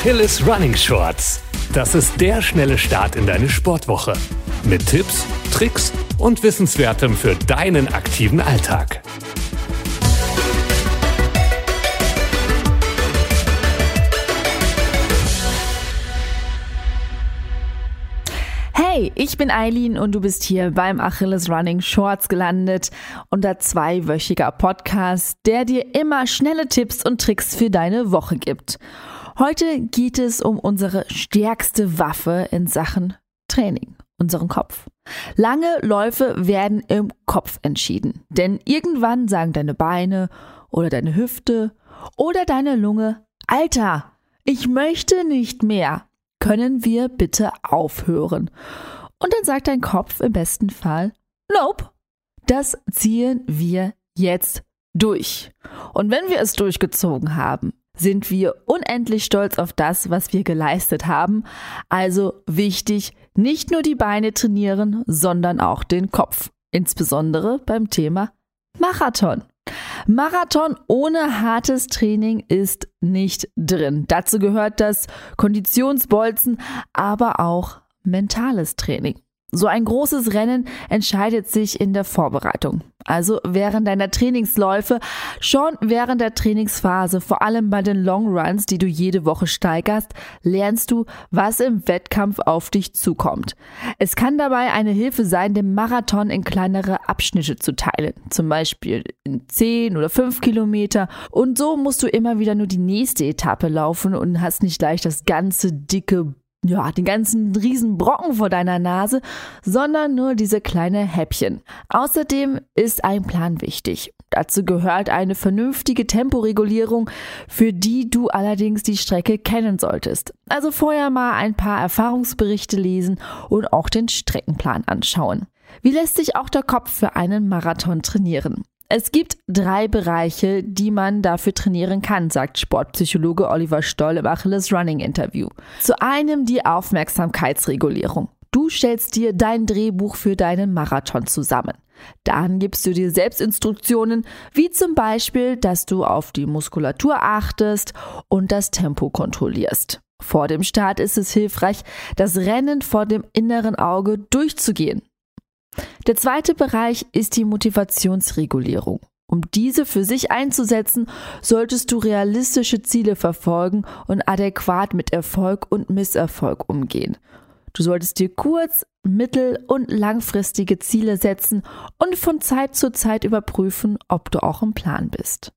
Achilles Running Shorts. Das ist der schnelle Start in deine Sportwoche. Mit Tipps, Tricks und Wissenswertem für deinen aktiven Alltag. Hey, ich bin Eileen und du bist hier beim Achilles Running Shorts gelandet. Unser zweiwöchiger Podcast, der dir immer schnelle Tipps und Tricks für deine Woche gibt. Heute geht es um unsere stärkste Waffe in Sachen Training, unseren Kopf. Lange Läufe werden im Kopf entschieden, denn irgendwann sagen deine Beine oder deine Hüfte oder deine Lunge, Alter, ich möchte nicht mehr. Können wir bitte aufhören? Und dann sagt dein Kopf im besten Fall, Nope, das ziehen wir jetzt durch. Und wenn wir es durchgezogen haben, sind wir unendlich stolz auf das, was wir geleistet haben. Also wichtig, nicht nur die Beine trainieren, sondern auch den Kopf. Insbesondere beim Thema Marathon. Marathon ohne hartes Training ist nicht drin. Dazu gehört das Konditionsbolzen, aber auch mentales Training. So ein großes Rennen entscheidet sich in der Vorbereitung. Also während deiner Trainingsläufe, schon während der Trainingsphase, vor allem bei den Long Runs, die du jede Woche steigerst, lernst du, was im Wettkampf auf dich zukommt. Es kann dabei eine Hilfe sein, den Marathon in kleinere Abschnitte zu teilen, zum Beispiel in 10 oder 5 Kilometer. Und so musst du immer wieder nur die nächste Etappe laufen und hast nicht gleich das ganze dicke ja, den ganzen riesen Brocken vor deiner Nase, sondern nur diese kleine Häppchen. Außerdem ist ein Plan wichtig. Dazu gehört eine vernünftige Temporegulierung, für die du allerdings die Strecke kennen solltest. Also vorher mal ein paar Erfahrungsberichte lesen und auch den Streckenplan anschauen. Wie lässt sich auch der Kopf für einen Marathon trainieren? Es gibt drei Bereiche, die man dafür trainieren kann, sagt Sportpsychologe Oliver Stoll im Achilles Running Interview. Zu einem die Aufmerksamkeitsregulierung. Du stellst dir dein Drehbuch für deinen Marathon zusammen. Dann gibst du dir Selbstinstruktionen, wie zum Beispiel, dass du auf die Muskulatur achtest und das Tempo kontrollierst. Vor dem Start ist es hilfreich, das Rennen vor dem inneren Auge durchzugehen. Der zweite Bereich ist die Motivationsregulierung. Um diese für sich einzusetzen, solltest du realistische Ziele verfolgen und adäquat mit Erfolg und Misserfolg umgehen. Du solltest dir kurz-, mittel- und langfristige Ziele setzen und von Zeit zu Zeit überprüfen, ob du auch im Plan bist.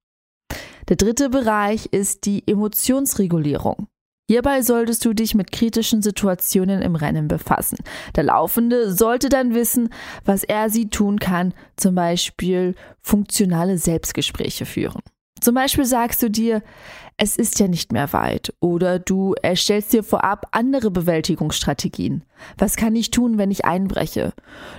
Der dritte Bereich ist die Emotionsregulierung. Hierbei solltest du dich mit kritischen Situationen im Rennen befassen. Der Laufende sollte dann wissen, was er sie tun kann, zum Beispiel funktionale Selbstgespräche führen. Zum Beispiel sagst du dir, es ist ja nicht mehr weit oder du erstellst dir vorab andere Bewältigungsstrategien. Was kann ich tun, wenn ich einbreche?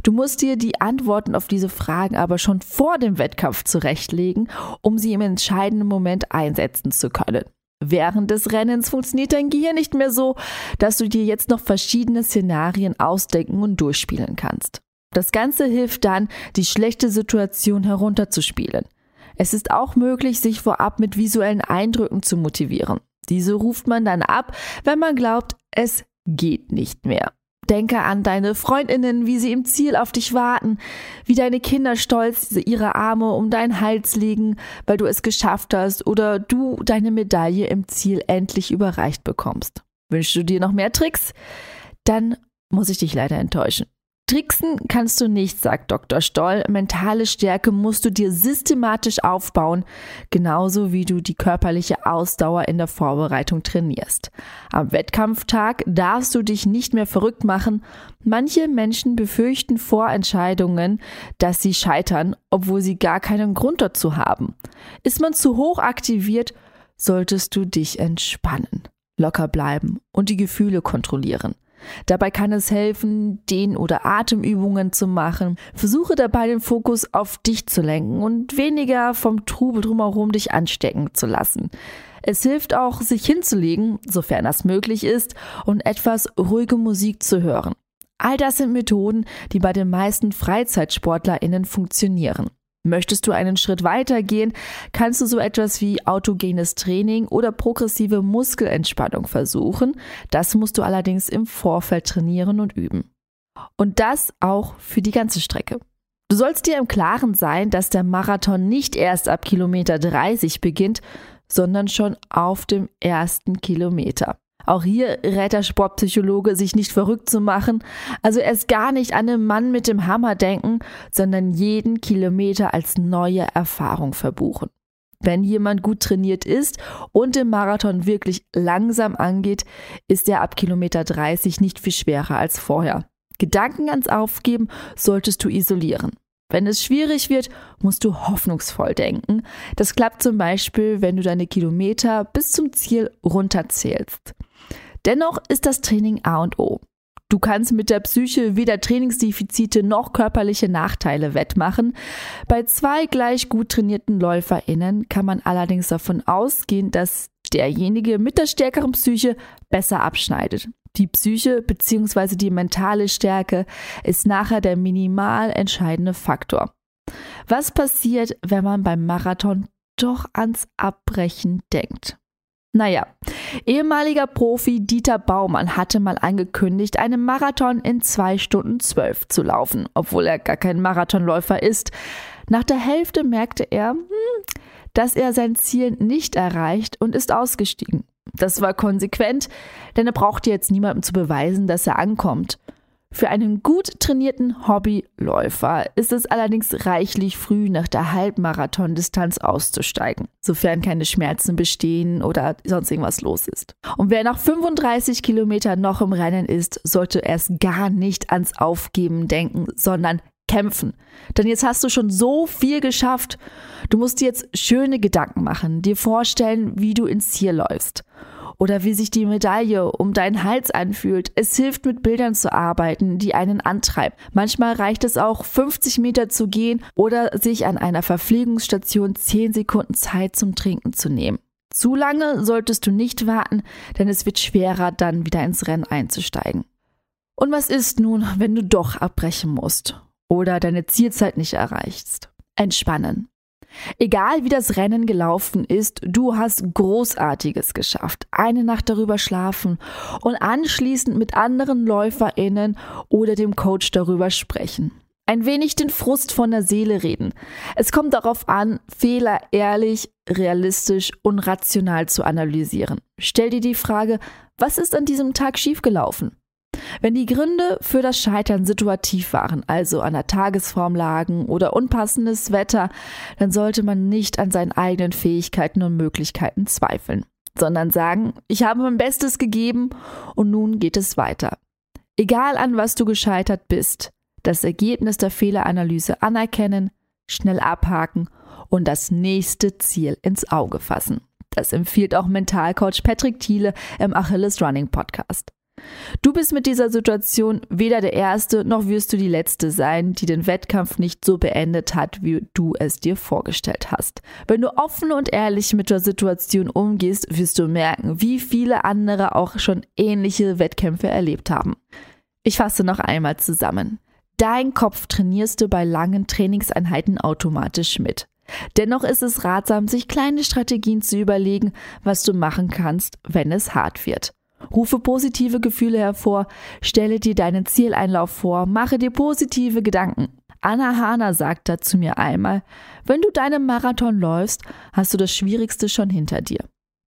Du musst dir die Antworten auf diese Fragen aber schon vor dem Wettkampf zurechtlegen, um sie im entscheidenden Moment einsetzen zu können. Während des Rennens funktioniert dein Gehirn nicht mehr so, dass du dir jetzt noch verschiedene Szenarien ausdenken und durchspielen kannst. Das Ganze hilft dann, die schlechte Situation herunterzuspielen. Es ist auch möglich, sich vorab mit visuellen Eindrücken zu motivieren. Diese ruft man dann ab, wenn man glaubt, es geht nicht mehr. Denke an deine Freundinnen, wie sie im Ziel auf dich warten, wie deine Kinder stolz ihre Arme um deinen Hals legen, weil du es geschafft hast oder du deine Medaille im Ziel endlich überreicht bekommst. Wünschst du dir noch mehr Tricks? Dann muss ich dich leider enttäuschen. Tricksen kannst du nicht, sagt Dr. Stoll. Mentale Stärke musst du dir systematisch aufbauen, genauso wie du die körperliche Ausdauer in der Vorbereitung trainierst. Am Wettkampftag darfst du dich nicht mehr verrückt machen. Manche Menschen befürchten vor Entscheidungen, dass sie scheitern, obwohl sie gar keinen Grund dazu haben. Ist man zu hoch aktiviert, solltest du dich entspannen, locker bleiben und die Gefühle kontrollieren. Dabei kann es helfen, Dehn- oder Atemübungen zu machen. Versuche dabei den Fokus auf dich zu lenken und weniger vom Trubel drumherum dich anstecken zu lassen. Es hilft auch, sich hinzulegen, sofern das möglich ist, und etwas ruhige Musik zu hören. All das sind Methoden, die bei den meisten FreizeitsportlerInnen funktionieren. Möchtest du einen Schritt weiter gehen, kannst du so etwas wie autogenes Training oder progressive Muskelentspannung versuchen. Das musst du allerdings im Vorfeld trainieren und üben. Und das auch für die ganze Strecke. Du sollst dir im Klaren sein, dass der Marathon nicht erst ab Kilometer 30 beginnt, sondern schon auf dem ersten Kilometer. Auch hier rät der Sportpsychologe, sich nicht verrückt zu machen, also erst gar nicht an den Mann mit dem Hammer denken, sondern jeden Kilometer als neue Erfahrung verbuchen. Wenn jemand gut trainiert ist und den Marathon wirklich langsam angeht, ist er ab Kilometer 30 nicht viel schwerer als vorher. Gedanken ans Aufgeben solltest du isolieren. Wenn es schwierig wird, musst du hoffnungsvoll denken. Das klappt zum Beispiel, wenn du deine Kilometer bis zum Ziel runterzählst. Dennoch ist das Training A und O. Du kannst mit der Psyche weder Trainingsdefizite noch körperliche Nachteile wettmachen. Bei zwei gleich gut trainierten LäuferInnen kann man allerdings davon ausgehen, dass derjenige mit der stärkeren Psyche besser abschneidet. Die Psyche bzw. die mentale Stärke ist nachher der minimal entscheidende Faktor. Was passiert, wenn man beim Marathon doch ans Abbrechen denkt? Naja, ehemaliger Profi Dieter Baumann hatte mal angekündigt, einen Marathon in zwei Stunden zwölf zu laufen, obwohl er gar kein Marathonläufer ist. Nach der Hälfte merkte er, hm, dass er sein Ziel nicht erreicht und ist ausgestiegen. Das war konsequent, denn er brauchte jetzt niemandem zu beweisen, dass er ankommt. Für einen gut trainierten Hobbyläufer ist es allerdings reichlich früh nach der Halbmarathon-Distanz auszusteigen, sofern keine Schmerzen bestehen oder sonst irgendwas los ist. Und wer nach 35 Kilometern noch im Rennen ist, sollte erst gar nicht ans Aufgeben denken, sondern kämpfen. Denn jetzt hast du schon so viel geschafft. Du musst dir jetzt schöne Gedanken machen, dir vorstellen, wie du ins Ziel läufst oder wie sich die Medaille um deinen Hals anfühlt. Es hilft, mit Bildern zu arbeiten, die einen antreiben. Manchmal reicht es auch, 50 Meter zu gehen oder sich an einer Verpflegungsstation 10 Sekunden Zeit zum Trinken zu nehmen. Zu lange solltest du nicht warten, denn es wird schwerer, dann wieder ins Rennen einzusteigen. Und was ist nun, wenn du doch abbrechen musst oder deine Zielzeit nicht erreichst? Entspannen. Egal wie das Rennen gelaufen ist, du hast Großartiges geschafft. Eine Nacht darüber schlafen und anschließend mit anderen LäuferInnen oder dem Coach darüber sprechen. Ein wenig den Frust von der Seele reden. Es kommt darauf an, Fehler ehrlich, realistisch und rational zu analysieren. Stell dir die Frage, was ist an diesem Tag schiefgelaufen? Wenn die Gründe für das Scheitern situativ waren, also an der Tagesform lagen oder unpassendes Wetter, dann sollte man nicht an seinen eigenen Fähigkeiten und Möglichkeiten zweifeln, sondern sagen, ich habe mein Bestes gegeben und nun geht es weiter. Egal an was du gescheitert bist, das Ergebnis der Fehleranalyse anerkennen, schnell abhaken und das nächste Ziel ins Auge fassen. Das empfiehlt auch Mentalcoach Patrick Thiele im Achilles Running Podcast. Du bist mit dieser Situation weder der Erste noch wirst du die Letzte sein, die den Wettkampf nicht so beendet hat, wie du es dir vorgestellt hast. Wenn du offen und ehrlich mit der Situation umgehst, wirst du merken, wie viele andere auch schon ähnliche Wettkämpfe erlebt haben. Ich fasse noch einmal zusammen. Dein Kopf trainierst du bei langen Trainingseinheiten automatisch mit. Dennoch ist es ratsam, sich kleine Strategien zu überlegen, was du machen kannst, wenn es hart wird. Rufe positive Gefühle hervor, stelle dir deinen Zieleinlauf vor, mache dir positive Gedanken. Anna Hahner sagt dazu mir einmal, wenn du deinen Marathon läufst, hast du das Schwierigste schon hinter dir.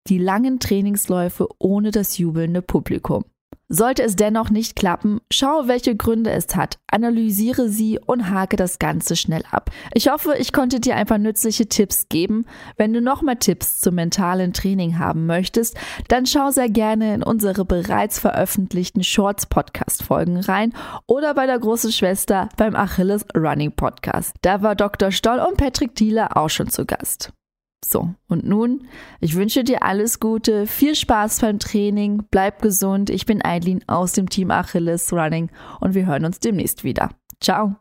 Die langen Trainingsläufe ohne das jubelnde Publikum. Sollte es dennoch nicht klappen, schau, welche Gründe es hat, analysiere sie und hake das Ganze schnell ab. Ich hoffe, ich konnte dir ein paar nützliche Tipps geben. Wenn du noch mehr Tipps zum mentalen Training haben möchtest, dann schau sehr gerne in unsere bereits veröffentlichten Shorts Podcast Folgen rein oder bei der großen Schwester beim Achilles Running Podcast. Da war Dr. Stoll und Patrick Thieler auch schon zu Gast. So, und nun, ich wünsche dir alles Gute, viel Spaß beim Training, bleib gesund. Ich bin Eileen aus dem Team Achilles Running und wir hören uns demnächst wieder. Ciao.